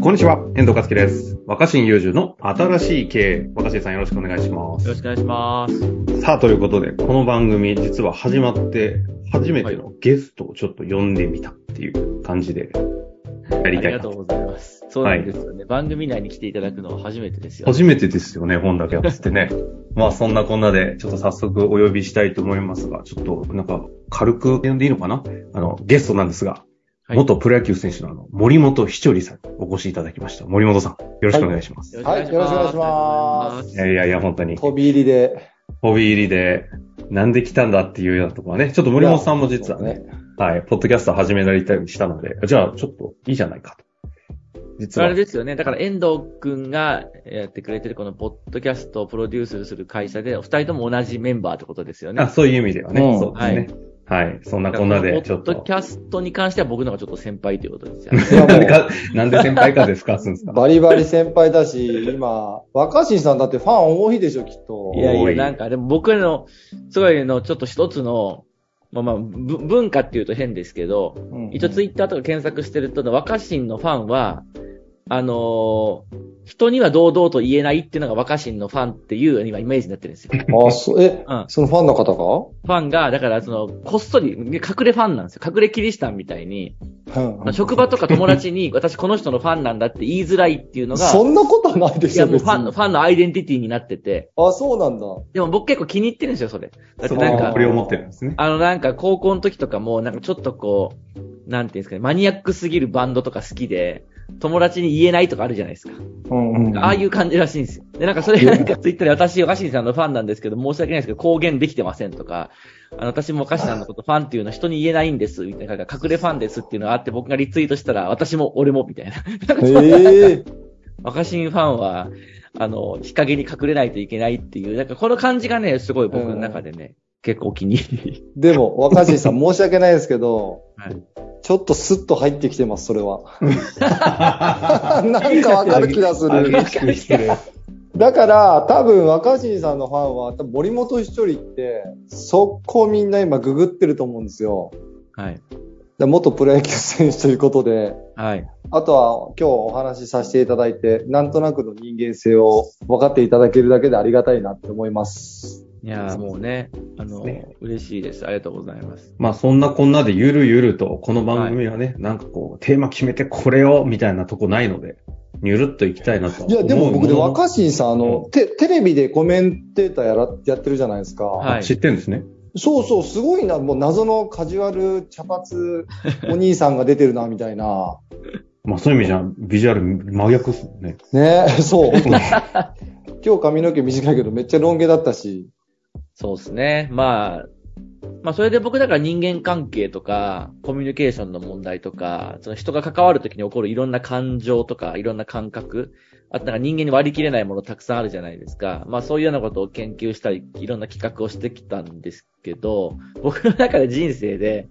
こんにちは、遠藤和樹です。若新雄二の新しい経営。若新さんよろしくお願いします。よろしくお願いします。さあ、ということで、この番組実は始まって、初めてのゲストをちょっと呼んでみたっていう感じで、やりたいなありがとうございます。そうなんですよね。番組内に来ていただくのは初めてですよ、ね。初めてですよね、本だけやってね。まあそんなこんなで、ちょっと早速お呼びしたいと思いますが、ちょっとなんか軽く呼んでいいのかな？あの、ゲストなんですが、はい元プロ野球選手のあの、森本ひちょりさんにお越しいただきました。森本さん、よろしくお願いします。はいよろしくお願いしますいやいやいや、本当に。飛び入りで。飛び入りで、なんで来たんだっていうようなところはね、ちょっと森本さんも実はね、はい、ポッドキャスト始められたりしたので、じゃあちょっといいじゃないかと。実あは。れですよね。だから遠藤くんがやってくれてるこのポッドキャストをプロデュースする会社で、お二人とも同じメンバーってことですよね。あそういう意味ではね、うんそうですね。はい、そんなこんなで、ちょっとポッドキ。ャストに関しては僕の方がちょっと先輩ということですよね。なんで先輩かですかすんですかバリバリ先輩だし、今、若新さんだってファン多いでしょ、きっと。いやいや、なんかでも僕の、すごいの、ちょっと一つの、まあまあ、ぶ文化っていうと変ですけど、うん一応ツイッターとか検索してると、若新のファンは、あのー人には堂々と言えないっていうのが若新のファンっていう今イメージになってるんですよ。あ、そう、え、うん。そのファンの方が？ファンが、だからその、こっそり、隠れファンなんですよ。隠れキリシタンみたいに、うん職場とか友達に、私この人のファンなんだって言いづらいっていうのが、そんなことないでいやしょ、別にもうファンの、ファンのアイデンティティになってて、あ、そうなんだ。でも僕結構気に入ってるんですよ、それ。だってそうなんかこ、れを持ってるんですね。あのなんか高校の時とかも、なんかちょっとこう、なんていうんですかね、マニアックすぎるバンドとか好きで、友達に言えないとかあるじゃないですか。うんうん。ああいう感じらしいんですよ。で、なんかそれがなんかツイッターで私、若新さんのファンなんですけど、申し訳ないですけど、公言できてませんとか、あの、私も若新さんのことファンっていうのは人に言えないんです、みたいな、隠れファンですっていうのがあって、僕がリツイートしたら、私も俺も、みたいな。ええ若新ファンは、あの、日陰に隠れないといけないっていう、なんかこの感じがね、すごい僕の中でね、結構お気に入り。でも、若新さん 申し訳ないですけど、はいちょっとスッと入ってきてます、それは。なんかわかる気がする。だから、多分若新さんのファンは、多分森本一人って、そこみんな今ググってると思うんですよ。はい。で元プロ野球選手ということで、はい。あとは今日お話しさせていただいて、なんとなくの人間性を分かっていただけるだけでありがたいなって思います。いやーもうね、あの、ね嬉しいです。ありがとうございます。まあそんなこんなでゆるゆると、この番組はね、なんかこう、テーマ決めてこれを、みたいなとこないので、ゆるっといきたいなと。いや、でも僕ね、思う若新さん、あの、テテレビでコメンテーターやら、やってるじゃないですか。はい知ってるんですね。そうそう、すごいな、もう謎のカジュアル茶髪お兄さんが出てるな、みたいな。まあそういう意味じゃ、ビジュアル真逆っすね。ねそう。今日髪の毛短いけどめっちゃロン毛だったし。そうですね。まあ、まあそれで僕だから人間関係とか、コミュニケーションの問題とか、その人が関わるときに起こるいろんな感情とか、いろんな感覚、あとなんか人間に割り切れないものたくさんあるじゃないですか。まあそういうようなことを研究したり、いろんな企画をしてきたんですけど、僕の中で人生で、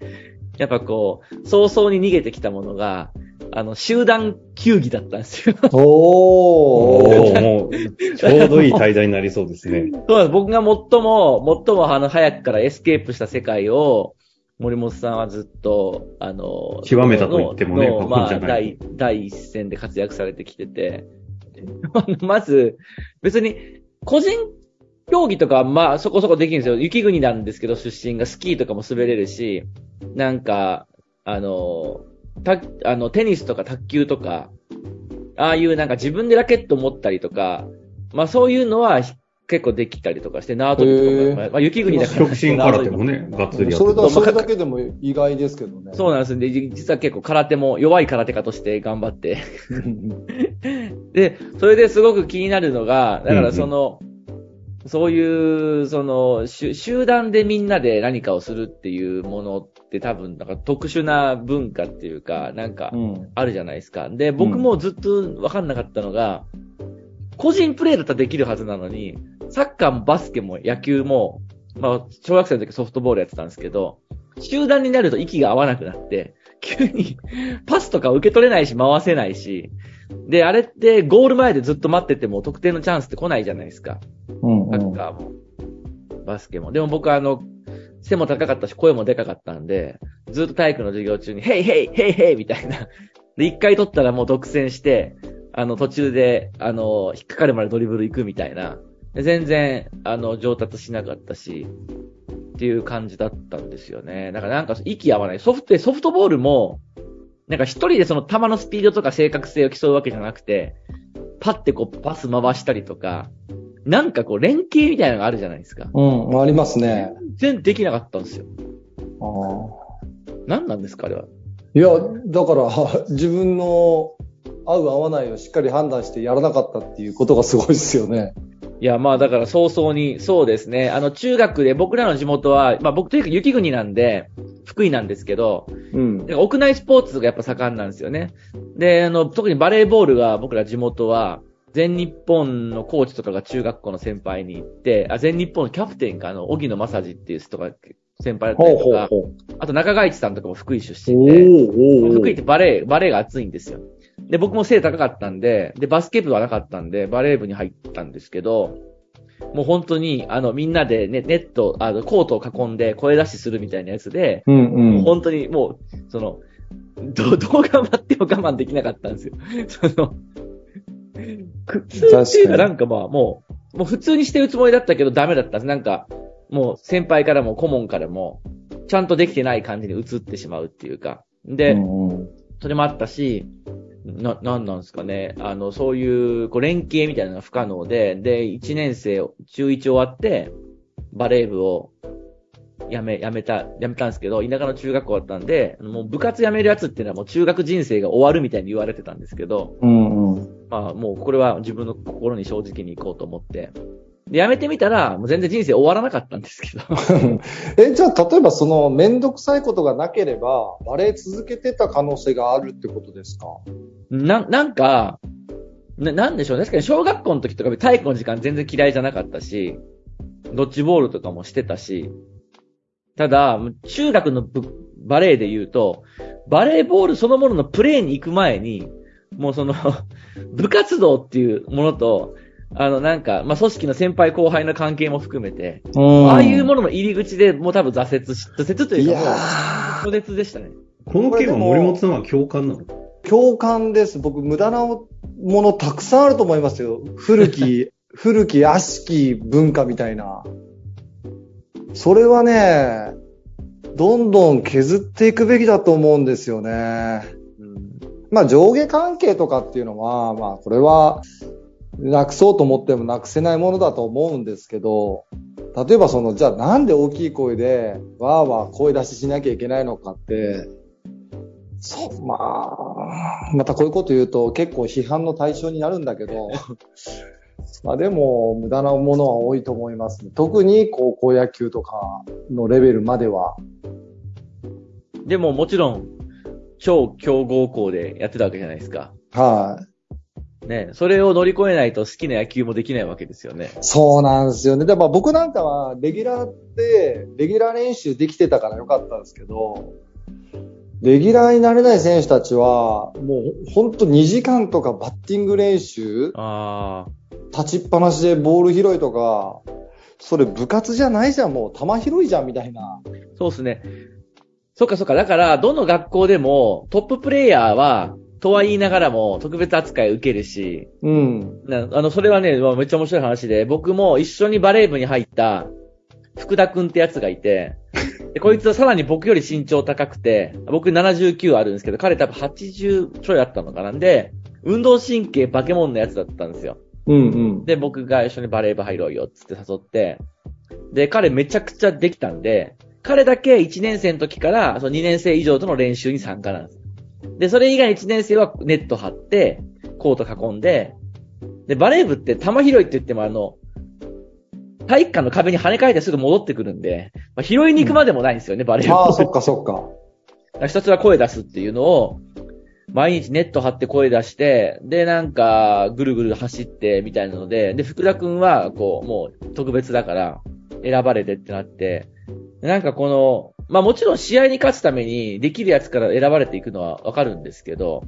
やっぱこう、早々に逃げてきたものが、あの、集団球技だったんですよ。おー。ーもう、ちょうどいい題材になりそうですね。そうです。僕が最も、最もあの、早くからエスケープした世界を、森本さんはずっと、あの、極めたと言ってもねのまあ、過言じゃない第、第一線で活躍されてきてて、まず、別に、個人競技とかはまあ、そこそこできるんですよ。雪国なんですけど、出身がスキーとかも滑れるし、なんか、あの、た、あの、テニスとか卓球とか、ああいうなんか自分でラケット持ったりとか、まあそういうのは結構できたりとかして、縄跳びとか、まあ雪国だから。極真空手もね、がっつりやってるそれだ、それだけでも意外ですけどね。そうなんですんで、実は結構空手も弱い空手家として頑張って。で、それですごく気になるのが、だからその、そういう、その、集集団でみんなで何かをするっていうものって多分、なんか特殊な文化っていうか、なんかう、ん。あるじゃないですか。で、僕もずっとわかんなかったのが、個人プレーだったらできるはずなのに、サッカーもバスケも野球も、まあ、小学生の時ソフトボールやってたんですけど、集団になると息が合わなくなって、急に パスとか受け取れないし回せないし、で、あれってゴール前でずっと待ってても得点のチャンスって来ないじゃないですか。うんうん。サッカーも、バスケも。でも僕はあの、背も高かったし声もでかかったんで、ずっと体育の授業中に、ヘイヘイヘイヘイみたいな。で、一回取ったらもう独占して、あの、途中で、あの、引っかかるまでドリブル行くみたいな。で全然、あの、上達しなかったし、っていう感じだったんですよね。だからなんか息合わない。ソフト、ソフトボールも、なんか一人でその球のスピードとか正確性を競うわけじゃなくて、パッてこうパス回したりとか、なんかこう連携みたいなのがあるじゃないですか。うん、ありますね。全然できなかったんですよ。あー何なんですか、あれは。いや、だから、自分の合う合わないをしっかり判断してやらなかったっていうことがすごいですよね。いや、まあだから早々に、そうですね。あの、中学で僕らの地元は、まあ僕というか雪国なんで、福井なんですけど、うん屋内スポーツがやっぱ盛んなんですよね。で、あの、特にバレーボールが僕ら地元は、全日本のコーチとかが中学校の先輩に行って、あ、全日本のキャプテンか、あの、荻野正治っていう人が先輩だったほうりとか、ほうほう。あと中川一さんとかも福井出お身で、ーおー福井ってバレー、バレーが熱いんですよ。で、僕も背高かったんで、で、バスケ部はなかったんで、バレー部に入ったんですけど、もう本当に、あの、みんなでね、ネット、あの、コートを囲んで声出しするみたいなやつで、うんもううん。本当にもう、その、ど、どう頑張っても我慢できなかったんですよ。その、苦痛っていうかなんかまあもう、もう普通にしてるつもりだったけどダメだったんです。なんか、もう先輩からも顧問からも、ちゃんとできてない感じに映ってしまうっていうか。で、それもあったし、な、なんなんですかね。あの、そういう、こう、連携みたいなのが不可能で、で、1年生、中1終わって、バレー部を、やめ、やめた、やめたんですけど、田舎の中学校だったんで、もう部活やめるやつっていうのはもう中学人生が終わるみたいに言われてたんですけど、うんうん。まあもうこれは自分の心に正直に行こうと思って。で、やめてみたら、もう全然人生終わらなかったんですけど。え、じゃあ、例えばその、めんどくさいことがなければ、バレエ続けてた可能性があるってことですか？な、なんか、な、なんでしょうね。確かに小学校の時とか体育の時間全然嫌いじゃなかったし、ドッジボールとかもしてたし、ただ、中学の部バレーで言うと、バレーボールそのもののプレーに行く前に、もうその、部活動っていうものと、あのなんか、まあ、組織の先輩後輩の関係も含めて、うんああいうものの入り口でもう多分挫折し、挫折といいうかもう、や挫折でしたね。この件は森本さんは共感なの？ー共感です。僕、無駄なものたくさんあると思いますよ。古き、古き悪しき文化みたいな。それはね、どんどん削っていくべきだと思うんですよね。まあ上下関係とかっていうのは、まあこれはなくそうと思ってもなくせないものだと思うんですけど、例えばその、じゃあなんで大きい声でわーわー声出ししなきゃいけないのかって、そう、まあ、またこういうこと言うと結構批判の対象になるんだけど、まあでも無駄なものは多いと思います、ね。特に高校野球とかのレベルまでは。でももちろん、超強豪校でやってたわけじゃないですか。はい、ね。それを乗り越えないと好きな野球もできないわけですよね。そうなんですよね。でも僕なんかは、レギュラーで、レギュラー練習できてたからよかったんですけど、レギュラーになれない選手たちは、もうほんと2時間とかバッティング練習、ああ。立ちっぱなしでボール拾いとか、それ部活じゃないじゃん、もう球拾いじゃんみたいな。そうですね。そっかそっか。だから、どの学校でもトッププレイヤーは、とは言いながらも特別扱い受けるし、うん。なあの、それはね、まあめっちゃ面白い話で、僕も一緒にバレー部に入った福田くんってやつがいて、で こいつはさらに僕より身長高くて、僕79あるんですけど、彼多分80ちょいあったのかなんで、運動神経バケモンのやつだったんですよ。うんうん。で、僕が一緒にバレー部入ろうよっつって誘って、で、彼めちゃくちゃできたんで、彼だけ1年生の時から、その2年生以上との練習に参加なんです。で、それ以外1年生はネット張って、コート囲んで、で、バレー部って球拾いって言ってもあの、体育館の壁に跳ね返ってすぐ戻ってくるんで、まあ、拾いに行くまでもないんですよね、バレー部。ああ、そっかそっか。ひたすら声出すっていうのを、毎日ネット張って声出して、で、なんか、ぐるぐる走って、みたいなので、で、福田くんは、こう、もう、特別だから、選ばれてってなって、でなんかこの、まあもちろん試合に勝つために、できるやつから選ばれていくのはわかるんですけど、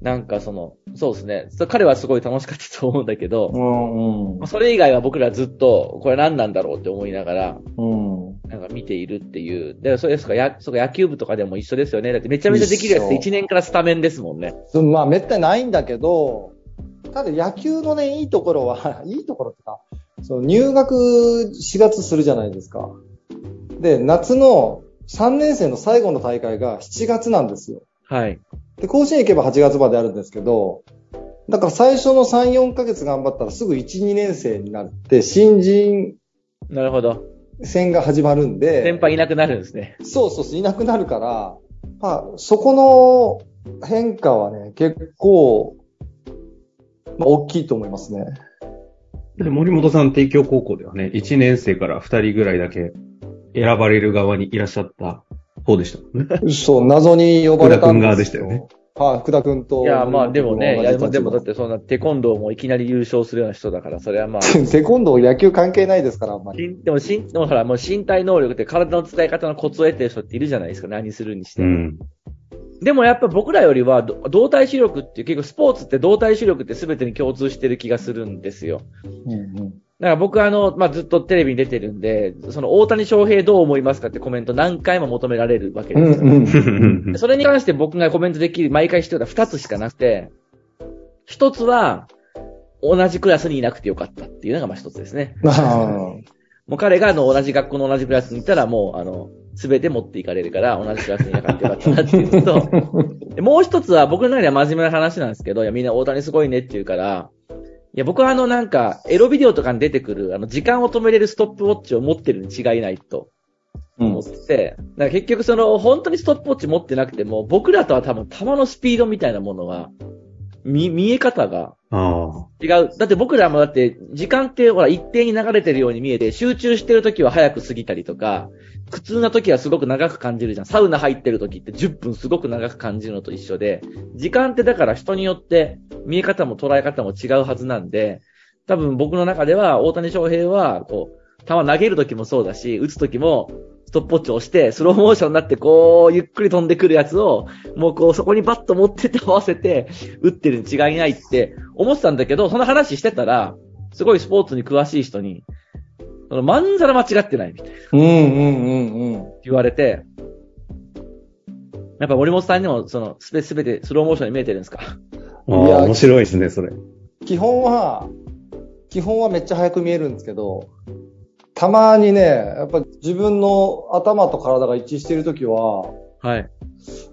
なんかその、そうですね。そ彼はすごい楽しかったと思うんだけど、うんうんまあ。それ以外は僕らずっと、これ何なんだろうって思いながら、うん。なんか見ているっていう。で、それですか、や、そうか、野球部とかでも一緒ですよね。だってめちゃめちゃできるやつって一緒1年からスタメンですもんね。そまあ、めったにないんだけど、ただ野球のね、いいところは、いいところってか、その入学4月するじゃないですか。で、夏の3年生の最後の大会が7月なんですよ。はい。で、甲子園行けば8月まであるんですけど、だから最初の3、4ヶ月頑張ったらすぐ1、2年生になって、新人なるほど。戦が始まるんで、先輩いなくなるんですね。そうそうそう、いなくなるから、まあ、そこの変化はね、結構、まあ、大きいと思いますね。で森本さん、帝京高校ではね、1年生から2人ぐらいだけ選ばれる側にいらっしゃった方でしたもんね。そう、謎に呼ばれたんですよ。福田君側でしたよね。はい、福田君と。いや、まあでもね、いや、でもでもだっだてそんなテコンドーもいきなり優勝するような人だから、それはまあ。テコンドー野球関係ないですから、あんまり。でもしん、でもほら、もう身体能力って体の使い方のコツを得てる人っているじゃないですか、何するにしても。うん。でもやっぱ僕らよりは、ど動体視力っていう、結構スポーツって動体視力って全てに共通してる気がするんですよ。うんうんだから僕はあの、まあ、ずっとテレビに出てるんで、その大谷翔平どう思いますかってコメント何回も求められるわけですよ。うんうん。それに関して僕がコメントできる、毎回必要な二つしかなくて、一つは、同じクラスにいなくてよかったっていうのがまあ一つですね。あもう彼があの同じ学校の同じクラスにいたらもうあの、すべて持っていかれるから同じクラスにいなかったよかったなっていうのと、でもう一つは僕の中では真面目な話なんですけど、いやみんな大谷すごいねって言うから、いや僕はあのなんか、エロビデオとかに出てくるあの時間を止めれるストップウォッチを持ってるに違いないと思ってて、だから結局その本当にストップウォッチ持ってなくても、僕らとは多分球のスピードみたいなものは、見、見え方が。違う。だって僕らもだって、時間ってほら一定に流れてるように見えて、集中してる時は早く過ぎたりとか、苦痛な時はすごく長く感じるじゃん。サウナ入ってる時って10分すごく長く感じるのと一緒で、時間ってだから人によって見え方も捉え方も違うはずなんで、多分僕の中では大谷翔平は、こう、球投げる時もそうだし、打つ時も、ストップウォッチを押して、スローモーションになって、こう、ゆっくり飛んでくるやつを、もうこう、そこにバッと持ってって合わせて、打ってるに違いないって思ってたんだけど、その話してたら、すごいスポーツに詳しい人に、その、まんざら間違ってないみたいなうんうんうんうん。言われて、やっぱ森本さんにも、その、すべ、すべてスローモーションに見えてるんですか？ああ、いや面白いですね、それ。基本は、基本はめっちゃ早く見えるんですけど、たまにね、やっぱ自分の頭と体が一致しているときは、はい。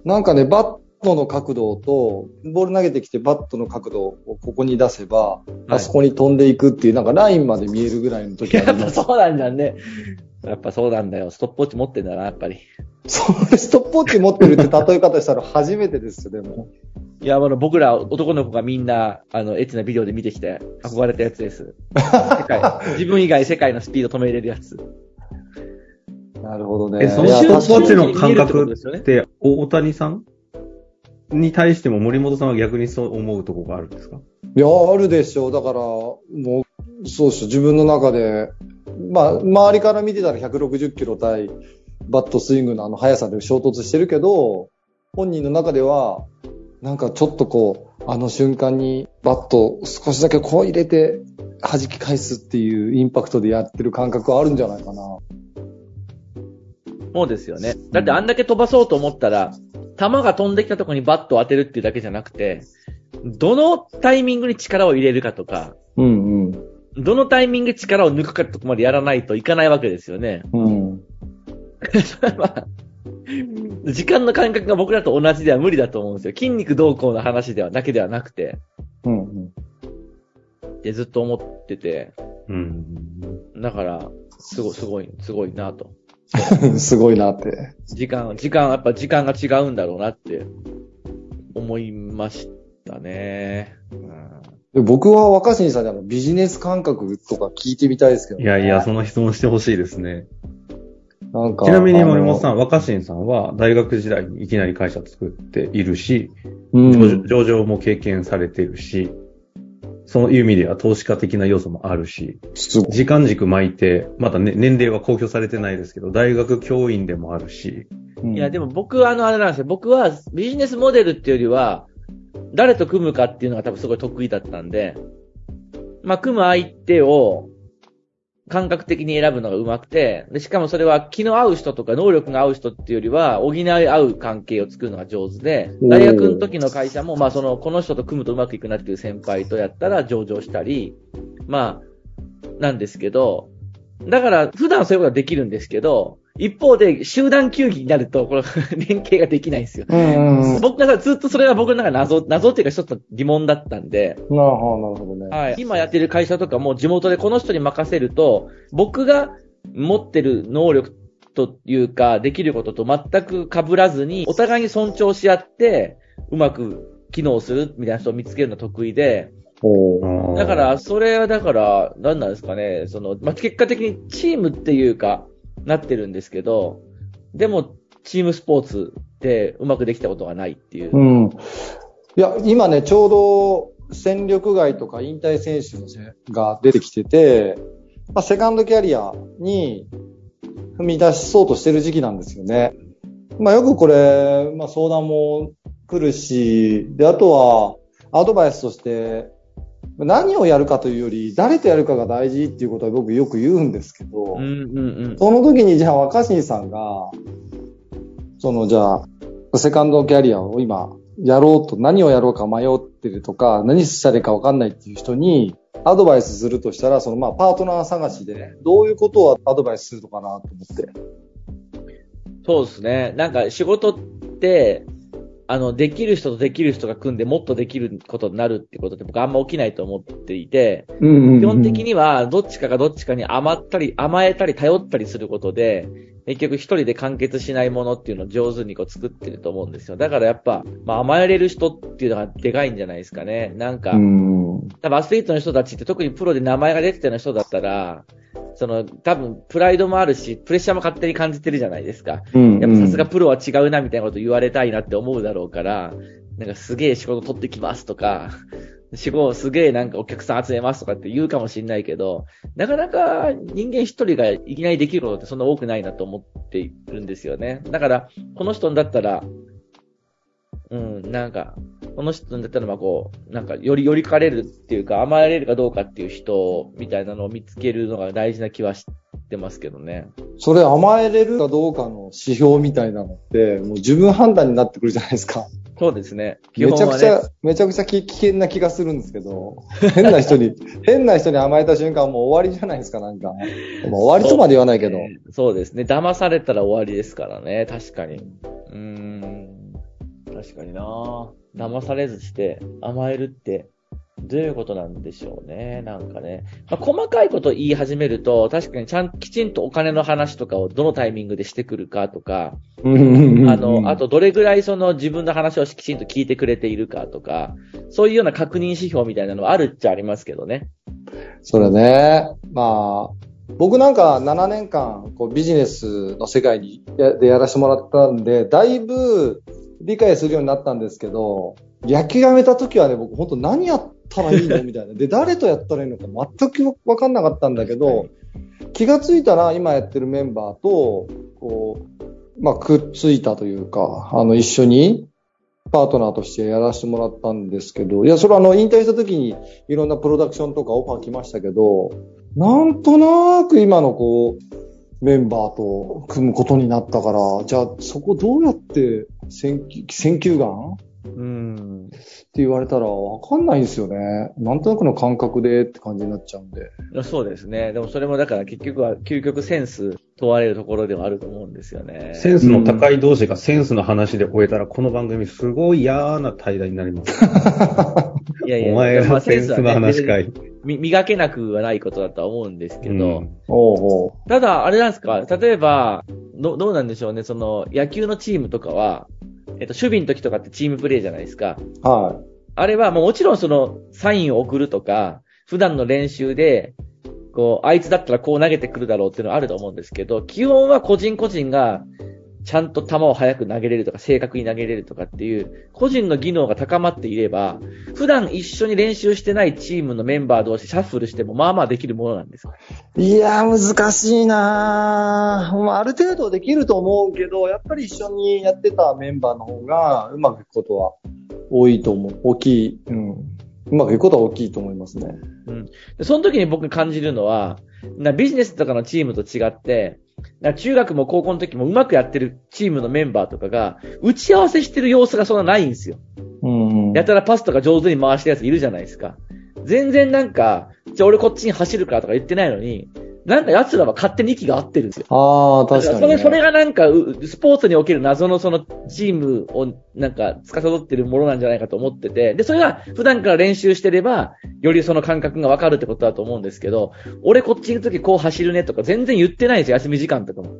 なんかね、バットの角度と、ボール投げてきてバットの角度をここに出せば、あそこに飛んでいくっていう、なんかラインまで見えるぐらいの時やあります。っぱそうなんだね。やっぱそうなんだよ。ストップウォッチ持ってんだな、やっぱり。それストップウォッチ持ってるって例え方したら初めてですよ、でも。いや、あの、僕ら男の子がみんな、あの、エッチなビデオで見てきて、憧れたやつです。世界、自分以外世界のスピード止めれるやつ。なるほどね。え、そのいやストップウォッチの感覚って大谷さんに対しても森本さんは逆にそう思うところがあるんですか？いや、あるでしょう。だから、もう、そうっしょ。自分の中で、まあ、周りから見てたら160キロ対バットスイングのあの速さで衝突してるけど、本人の中では、なんかちょっとこう、あの瞬間にバットを少しだけこう入れて弾き返すっていうインパクトでやってる感覚はあるんじゃないかな。そうですよね。だってあんだけ飛ばそうと思ったら、球が飛んできたところにバットを当てるっていうだけじゃなくて、どのタイミングに力を入れるかとか、うんどのタイミングで力を抜くかとこまでやらないといかないわけですよね。うん。時間の感覚が僕らと同じでは無理だと思うんですよ。筋肉動向の話では、だけではなくて、うんうん。ってずっと思ってて、うん。だから、すごい、すごい、すごいなと。すごいなって。時間、時間、やっぱ時間が違うんだろうなって、思いましたね。うんで僕は若新さんにあのビジネス感覚とか聞いてみたいですけど、いやいや、その質問してほしいですね。なんか。ちなみに森本さん、ん、若新さんは大学時代にいきなり会社作っているし、うん、上場も経験されてるし、そういう意味では投資家的な要素もあるし、時間軸巻いて、まだね、年齢は公表されてないですけど、大学教員でもあるし、いや、でも僕はあの、あれなんですよ。僕はビジネスモデルっていうよりは、誰と組むかっていうのが多分すごい得意だったんで、まあ、組む相手を、感覚的に選ぶのが上手くて、で、しかもそれは気の合う人とか能力が合う人っていうよりは、補い合う関係を作るのが上手で、大学の時の会社も、まあその、この人と組むとうまくいくなっていう先輩とやったら上場したり、まあ、なんですけど、だから普段そういうことはできるんですけど、一方で集団球技になると、この 連携ができないんですよ。うんうん。僕がずっとそれは僕の中で謎、謎っていうか一つ疑問だったんで、なるほど、なるほどね。はい。今やってる会社とかも地元でこの人に任せると、僕が持ってる能力というか、できることと全く被らずに、お互いに尊重し合って、うまく機能するみたいな人を見つけるのが得意で、だから、それはだから、何なんですかね、その、まあ、結果的にチームっていうか、なってるんですけど、でも、チームスポーツってうまくできたことがないっていう。うん。いや、今ね、ちょうど戦力外とか引退選手が出てきてて、まあ、セカンドキャリアに踏み出しそうとしてる時期なんですよね。まあ、よくこれ、まあ、相談も来るし、で、あとは、アドバイスとして、何をやるかというより、誰とやるかが大事っていうことは僕よく言うんですけど、うんうんうん。その時にじゃあ若新さんが、そのじゃあ、セカンドキャリアを今やろうと何をやろうか迷ってるとか、何したらいいか分かんないっていう人にアドバイスするとしたら、そのまあパートナー探しで、どういうことをアドバイスするのかなと思って。そうですね。なんか仕事って、あの、できる人とできる人が組んでもっとできることになるってことって僕あんま起きないと思っていて、うん。基本的にはどっちかがどっちかに甘ったり、甘えたり頼ったりすることで、結局一人で完結しないものっていうのを上手にこう作ってると思うんですよ。だからやっぱ、まあ甘えれる人っていうのがでかいんじゃないですかね。なんか、うん。多分アスリートの人たちって特にプロで名前が出てたような人だったら、その多分プライドもあるし、プレッシャーも勝手に感じてるじゃないですか。うん。やっぱさすがプロは違うなみたいなこと言われたいなって思うだろうから、なんかすげえ仕事取ってきますとか、仕事すげえなんかお客さん集めますとかって言うかもしんないけど、なかなか人間一人がいきなりできることってそんな多くないなと思っているんですよね。だから、この人だったら、うん、なんか、この人だったらまあこう、なんかより寄りかれるっていうか甘えれるかどうかっていう人みたいなのを見つけるのが大事な気はしてますけどね。それ甘えれるかどうかの指標みたいなのって、もう自分判断になってくるじゃないですか。そうですね。基めちゃ本はね。くちゃ、めちゃくちゃき危険な気がするんですけど、変な人に、変な人に甘えた瞬間もう終わりじゃないですか、なんか。まあ終わりとまで言わないけど。そうですね。騙されたら終わりですからね。確かに。うーん。確かにな騙されずして甘えるって、どういうことなんでしょうね。なんかね。まあ、細かいこと言い始めると、確かにちゃん、きちんとお金の話とかをどのタイミングでしてくるかとか、ああの、あ、とどれぐらいその自分の話をきちんと聞いてくれているかとか、そういうような確認指標みたいなのはあるっちゃありますけどね。それね。まあ、僕なんか7年間、こうビジネスの世界にやでやらせてもらったんで、だいぶ理解するようになったんですけど、野球やめた時はね、僕本当何やったらいいの？みたいな。で、誰とやったらいいのか全くわかんなかったんだけど、気がついたら今やってるメンバーと、こう、まあ、くっついたというか、あの、一緒に、パートナーとしてやらせてもらったんですけど、いや、それはあの、引退した時にいろんなプロダクションとかオファー来ましたけど、なんとなく今のこう、メンバーと組むことになったから、じゃあそこどうやって選球眼うん。って言われたらわかんないんですよね。なんとなくの感覚でって感じになっちゃうんで。そうですね。でもそれもだから結局は究極センス問われるところではあると思うんですよね。センスの高い同士がセンスの話で終えたら、この番組すごい嫌な対談になります。いやいや、お前まあがセンスの話かい。み磨けなくはないことだとは思うんですけど、うんおうおうただ、あれなんですか、例えば、どどうなんでしょうね、その、野球のチームとかは、えっと、守備の時とかってチームプレーじゃないですか。はあれは、もうもちろんその、サインを送るとか、普段の練習で、こう、あいつだったらこう投げてくるだろうっていうのはあると思うんですけど、基本は個人個人が、ちゃんと球を早く投げれるとか、正確に投げれるとかっていう、個人の技能が高まっていれば、普段一緒に練習してないチームのメンバー同士シャッフルしても、まあまあできるものなんですよ。い。いや、難しいなぁまあある程度できると思うけど、やっぱり一緒にやってたメンバーの方がうまくいくことは多いと思う。大きい。うん。うまくいくことは大きいと思いますね。でその時に僕感じるのは、なビジネスとかのチームと違って、な中学も高校の時もうまくやってるチームのメンバーとかが、打ち合わせしてる様子がそんなないんですよ。うん。やたらパスとか上手に回してるやついるじゃないですか。全然なんか、じゃあ俺こっちに走るからとか言ってないのに、なんか奴らは勝手に息が合ってるんですよ。ああ、確かに、ね。それ、それがなんか、うスポーツにおける謎のそのチームをなんか司ってるものなんじゃないかと思ってて、で、それが普段から練習してれば、よりその感覚がわかるってことだと思うんですけど、俺こっち行くときこう走るねとか全然言ってないんですよ、休み時間とかも。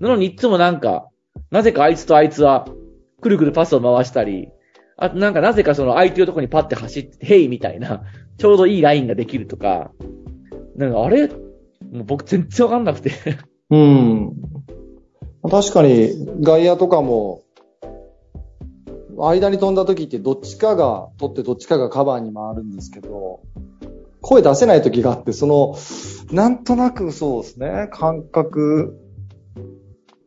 なのにいつもなんか、なぜかあいつとあいつは、くるくるパスを回したり、あとなんかなぜかその相手のとこにパッて走って、ヘイみたいな、ちょうどいいラインができるとか、なんかあれ、もう僕全然わかんなくて。うん。確かに、外野とかも、間に飛んだ時ってどっちかが取ってどっちかがカバーに回るんですけど、声出せない時があって、その、なんとなくそうですね、感覚。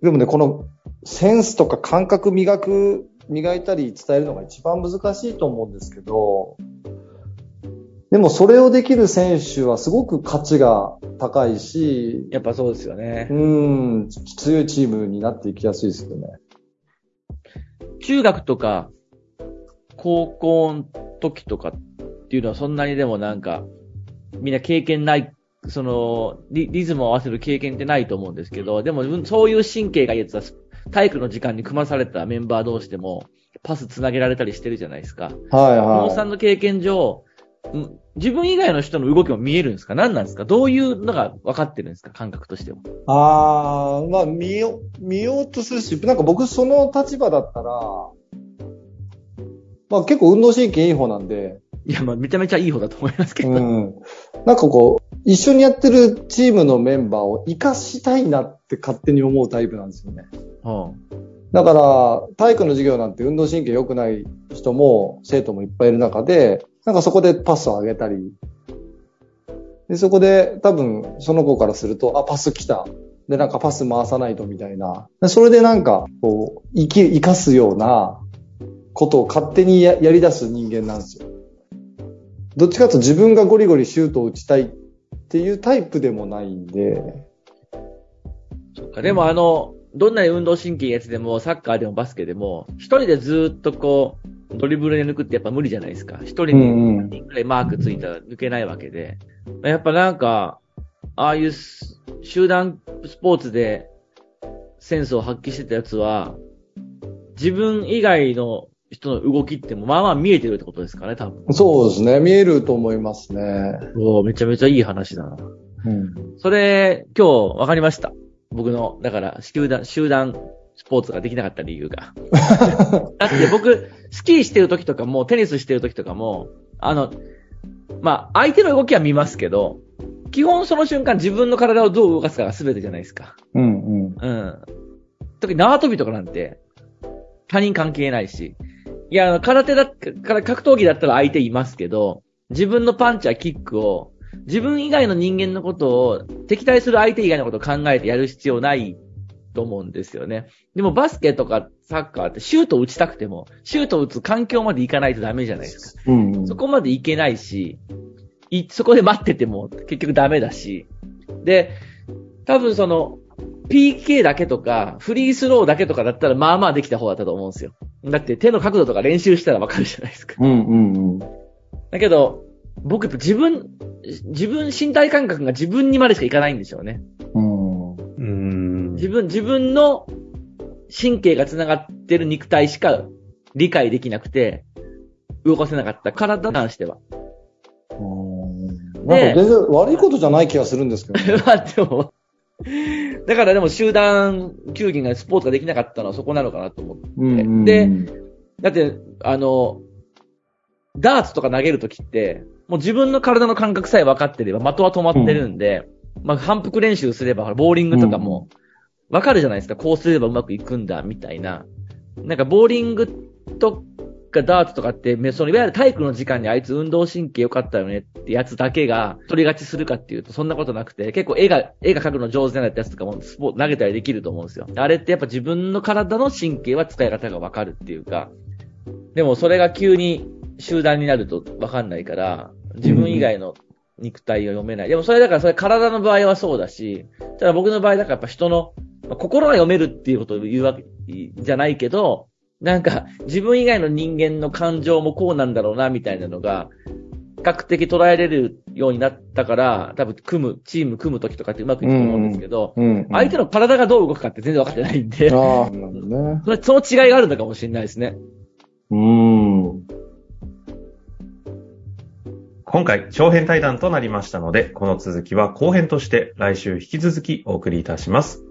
でもね、このセンスとか感覚磨く、磨いたり伝えるのが一番難しいと思うんですけど、でもそれをできる選手はすごく価値が高いし、やっぱそうですよねう。ん、強いチームになっていきやすいですよね。中学とか、高校の時とかっていうのはそんなにでもなんか、みんな経験ない、その、リリズムを合わせる経験ってないと思うんですけど、でもうんそういう神経がいいやつは、体育の時間に組まされたメンバー同士でも、パス繋げられたりしてるじゃないですか。はい野尾さはんの経験上、ん自分以外の人の動きも見えるんですか？何なんですか？どういうのが分かってるんですか？感覚としては。い。ああ、まあ見よ、見ようとするし、なんか僕その立場だったら、まあ結構運動神経いい方なんで、いや、まあ、めちゃめちゃいい方だと思いますけど。うん。なんかこう、一緒にやってるチームのメンバーを活かしたいなって勝手に思うタイプなんですよね。うんだから、体育の授業なんて運動神経良くない人も、生徒もいっぱいいる中で、なんかそこでパスを上げたり、で、そこで多分その子からすると、あ、パス来た。で、なんかパス回さないとみたいな。それでなんか、こう、生き、生かすようなことを勝手にややり出す人間なんですよ。どっちかと自分がゴリゴリシュートを打ちたいっていうタイプでもないんで、そっか、でもあの、どんなに運動神経やつでも、サッカーでもバスケでも、一人でずっとこう、ドリブルで抜くってやっぱ無理じゃないですか。一人にうんうん3人くらいマークついたら抜けないわけで。やっぱなんか、ああいうす集団スポーツでセンスを発揮してたやつは、自分以外の人の動きってもまあまあ見えてるってことですかね、多分。そうですね。見えると思いますね。おーめちゃめちゃいい話だな。うん。それ、今日分かりました。僕の、だから、集団、集団スポーツができなかった理由が。だって僕、スキーしてる時とかも、テニスしてる時とかも、あの、まあ、相手の動きは見ますけど、基本その瞬間自分の体をどう動かすかが全てじゃないですか。うんうん。うん。特に縄跳びとかなんて、他人関係ないし。いや、空手だっから格闘技だったら相手いますけど、自分のパンチやキックを、自分以外の人間のことを、敵対する相手以外のことを考えてやる必要ないと思うんですよね。でもバスケとかサッカーってシュートを打ちたくても、シュートを打つ環境まで行かないとダメじゃないですか。うんうんそこまで行けないし、い、そこで待ってても結局ダメだし。で、多分その、PK だけとか、フリースローだけとかだったら、まあまあできた方だったと思うんですよ。だって手の角度とか練習したらわかるじゃないですか。うんうんうん。だけど、僕やっぱ自分、自分身体感覚が自分にまでしかいかないんでしょうね。自分、自分の神経が繋がってる肉体しか理解できなくて、動かせなかった体に関しては。なんか全然悪いことじゃない気がするんですけど、ね。まあでも、だからでも集団球技がスポーツができなかったのはそこなのかなと思って。うんうんで、だって、あの、ダーツとか投げるときって、もう自分の体の感覚さえ分かってれば的は止まってるんで、まあ反復練習すれば、ボーリングとかも分かるじゃないですか。こうすればうまくいくんだ、みたいな。なんかボーリングとかダーツとかって、めそのいわゆる体育の時間にあいつ運動神経良かったよねってやつだけが取りがちするかっていうとそんなことなくて、結構絵が、絵が描くの上手なやつとかもスポ投げたりできると思うんですよ。あれってやっぱ自分の体の神経は使い方がわかるっていうか、でもそれが急に集団になるとわかんないから、自分以外の肉体を読めない。でもそれだからそれ体の場合はそうだし、ただ僕の場合だからやっぱ人の、まあ心が読めるっていうことを言うわけじゃないけど、なんか自分以外の人間の感情もこうなんだろうなみたいなのが、比較的捉えれるようになったから、多分組む、チーム組む時とかってうまくいくと思うんですけど、うん。相手の体がどう動くかって全然分かってないんで、ああ、なるほどね。それその違いがあるのかもしれないですね。うん。今回、長編対談となりましたので、この続きは後編として来週引き続きお送りいたします。